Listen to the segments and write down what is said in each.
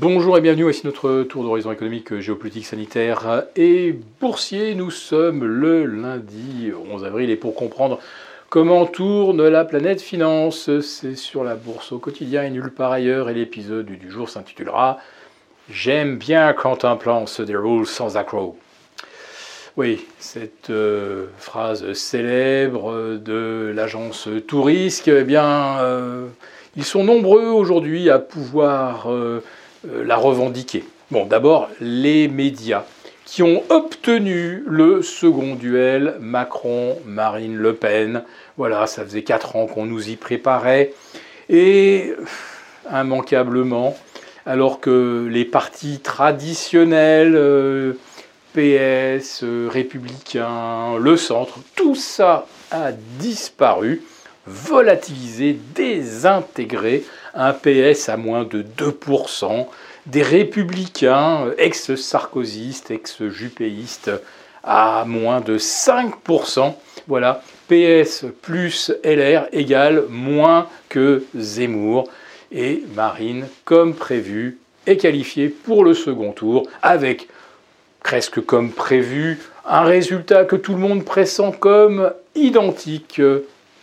Bonjour et bienvenue, voici notre tour d'horizon économique, géopolitique, sanitaire et boursier. Nous sommes le lundi 11 avril et pour comprendre comment tourne la planète finance, c'est sur la bourse au quotidien et nulle part ailleurs et l'épisode du jour s'intitulera J'aime bien quand un plan se déroule sans accroc. Oui, cette euh, phrase célèbre de l'agence Tourisque, eh bien, euh, ils sont nombreux aujourd'hui à pouvoir euh, la revendiquer. Bon, d'abord, les médias qui ont obtenu le second duel Macron-Marine Le Pen. Voilà, ça faisait quatre ans qu'on nous y préparait. Et immanquablement, alors que les partis traditionnels, PS, euh, républicain, le centre, tout ça a disparu, volatilisé, désintégré, un PS à moins de 2%, des républicains ex-sarkozystes, ex-jupéistes à moins de 5%. Voilà, PS plus LR égale moins que Zemmour. Et Marine, comme prévu, est qualifiée pour le second tour avec presque comme prévu, un résultat que tout le monde pressent comme identique.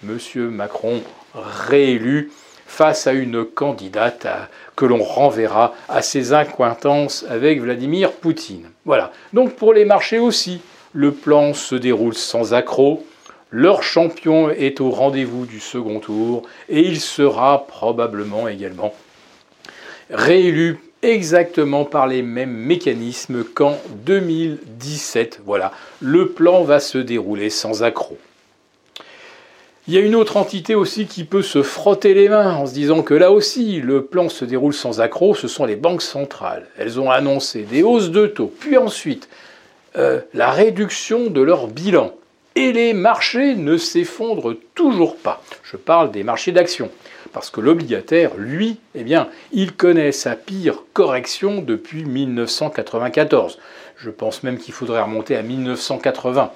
Monsieur Macron réélu face à une candidate que l'on renverra à ses incointances avec Vladimir Poutine. Voilà. Donc pour les marchés aussi, le plan se déroule sans accroc. Leur champion est au rendez-vous du second tour et il sera probablement également réélu exactement par les mêmes mécanismes qu'en 2017. Voilà, le plan va se dérouler sans accroc. Il y a une autre entité aussi qui peut se frotter les mains en se disant que là aussi le plan se déroule sans accroc, ce sont les banques centrales. Elles ont annoncé des hausses de taux, puis ensuite euh, la réduction de leur bilan. Et les marchés ne s'effondrent toujours pas. Je parle des marchés d'actions. Parce que l'obligataire, lui, eh bien, il connaît sa pire correction depuis 1994. Je pense même qu'il faudrait remonter à 1980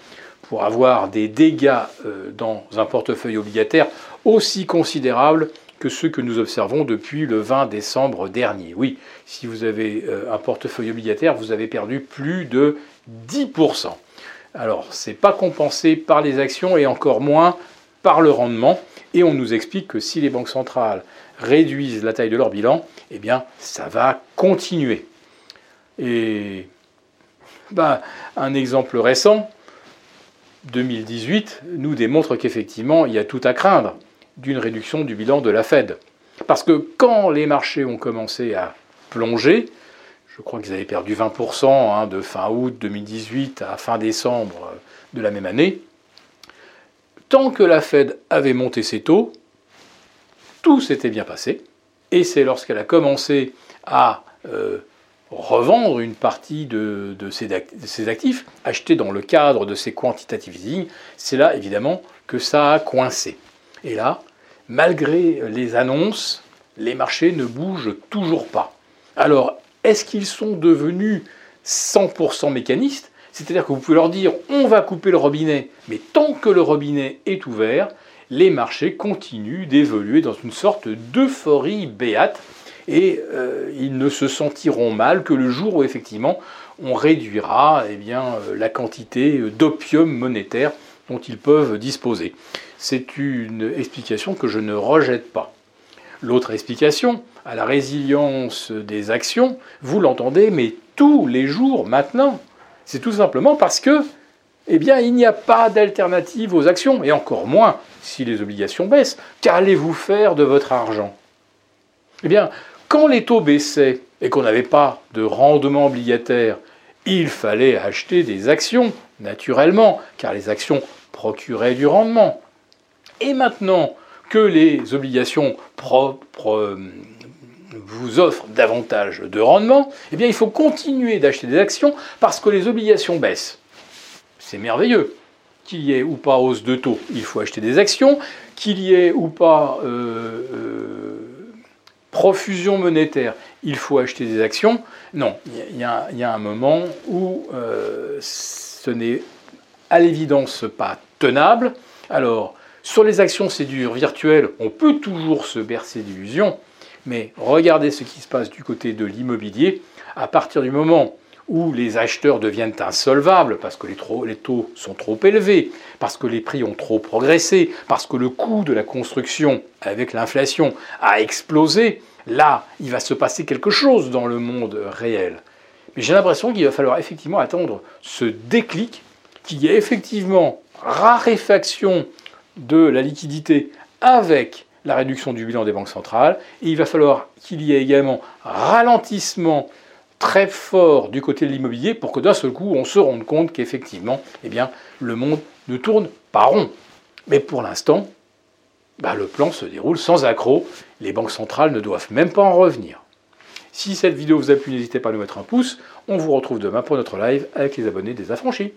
pour avoir des dégâts euh, dans un portefeuille obligataire aussi considérables que ceux que nous observons depuis le 20 décembre dernier. Oui, si vous avez euh, un portefeuille obligataire, vous avez perdu plus de 10%. Alors, ce n'est pas compensé par les actions et encore moins par le rendement. Et on nous explique que si les banques centrales réduisent la taille de leur bilan, eh bien, ça va continuer. Et ben, un exemple récent, 2018, nous démontre qu'effectivement, il y a tout à craindre d'une réduction du bilan de la Fed. Parce que quand les marchés ont commencé à plonger, je crois qu'ils avaient perdu 20% hein, de fin août 2018 à fin décembre de la même année, tant que la Fed avait monté ses taux, tout s'était bien passé. Et c'est lorsqu'elle a commencé à euh, revendre une partie de, ses, actifs, achetés dans le cadre de ses quantitative easing, c'est là évidemment que ça a coincé. Et là, malgré les annonces, les marchés ne bougent toujours pas. Alors, est-ce qu'ils sont devenus 100% mécanistes? C'est-à-dire que vous pouvez leur dire on va couper le robinet, mais tant que le robinet est ouvert, les marchés continuent d'évoluer dans une sorte d'euphorie béate et euh, ils ne se sentiront mal que le jour où effectivement on réduira eh bien, euh, la quantité d'opium monétaire dont ils peuvent disposer. C'est une explication que je ne rejette pas. L'autre explication, à la résilience des actions, vous l'entendez, mais tous les jours maintenant. C'est tout simplement parce que, eh bien, il n'y a pas d'alternative aux actions, et encore moins si les obligations baissent. Qu'allez-vous faire de votre argent? Eh bien, quand les taux baissaient et qu'on n'avait pas de rendement obligataire, il fallait acheter des actions, naturellement, car les actions procuraient du rendement. Et maintenant que les obligations propres vous offre davantage de rendement, eh bien il faut continuer d'acheter des actions parce que les obligations baissent. C'est merveilleux. Qu'il y ait ou pas hausse de taux, il faut acheter des actions. Qu'il y ait ou pas euh, euh, profusion monétaire, il faut acheter des actions. Non, il y, a un moment où euh, ce n'est à l'évidence pas tenable. Alors, sur les actions, c'est dur virtuel, on peut toujours se bercer d'illusions. Mais regardez ce qui se passe du côté de l'immobilier. À partir du moment où les acheteurs deviennent insolvables parce que les, taux sont trop élevés, parce que les prix ont trop progressé, parce que le coût de la construction avec l'inflation a explosé, là, il va se passer quelque chose dans le monde réel. Mais j'ai l'impression qu'il va falloir effectivement attendre ce déclic, qu'il y ait effectivement raréfaction de la liquidité avec la réduction du bilan des banques centrales, et il va falloir qu'il y ait également ralentissement très fort du côté de l'immobilier pour que d'un seul coup on se rende compte qu'effectivement eh bien, le monde ne tourne pas rond. Mais pour l'instant, bah, le plan se déroule sans accroc. Les banques centrales ne doivent même pas en revenir. Si cette vidéo vous a plu, n'hésitez pas à nous mettre un pouce. On vous retrouve demain pour notre live avec les abonnés des affranchis.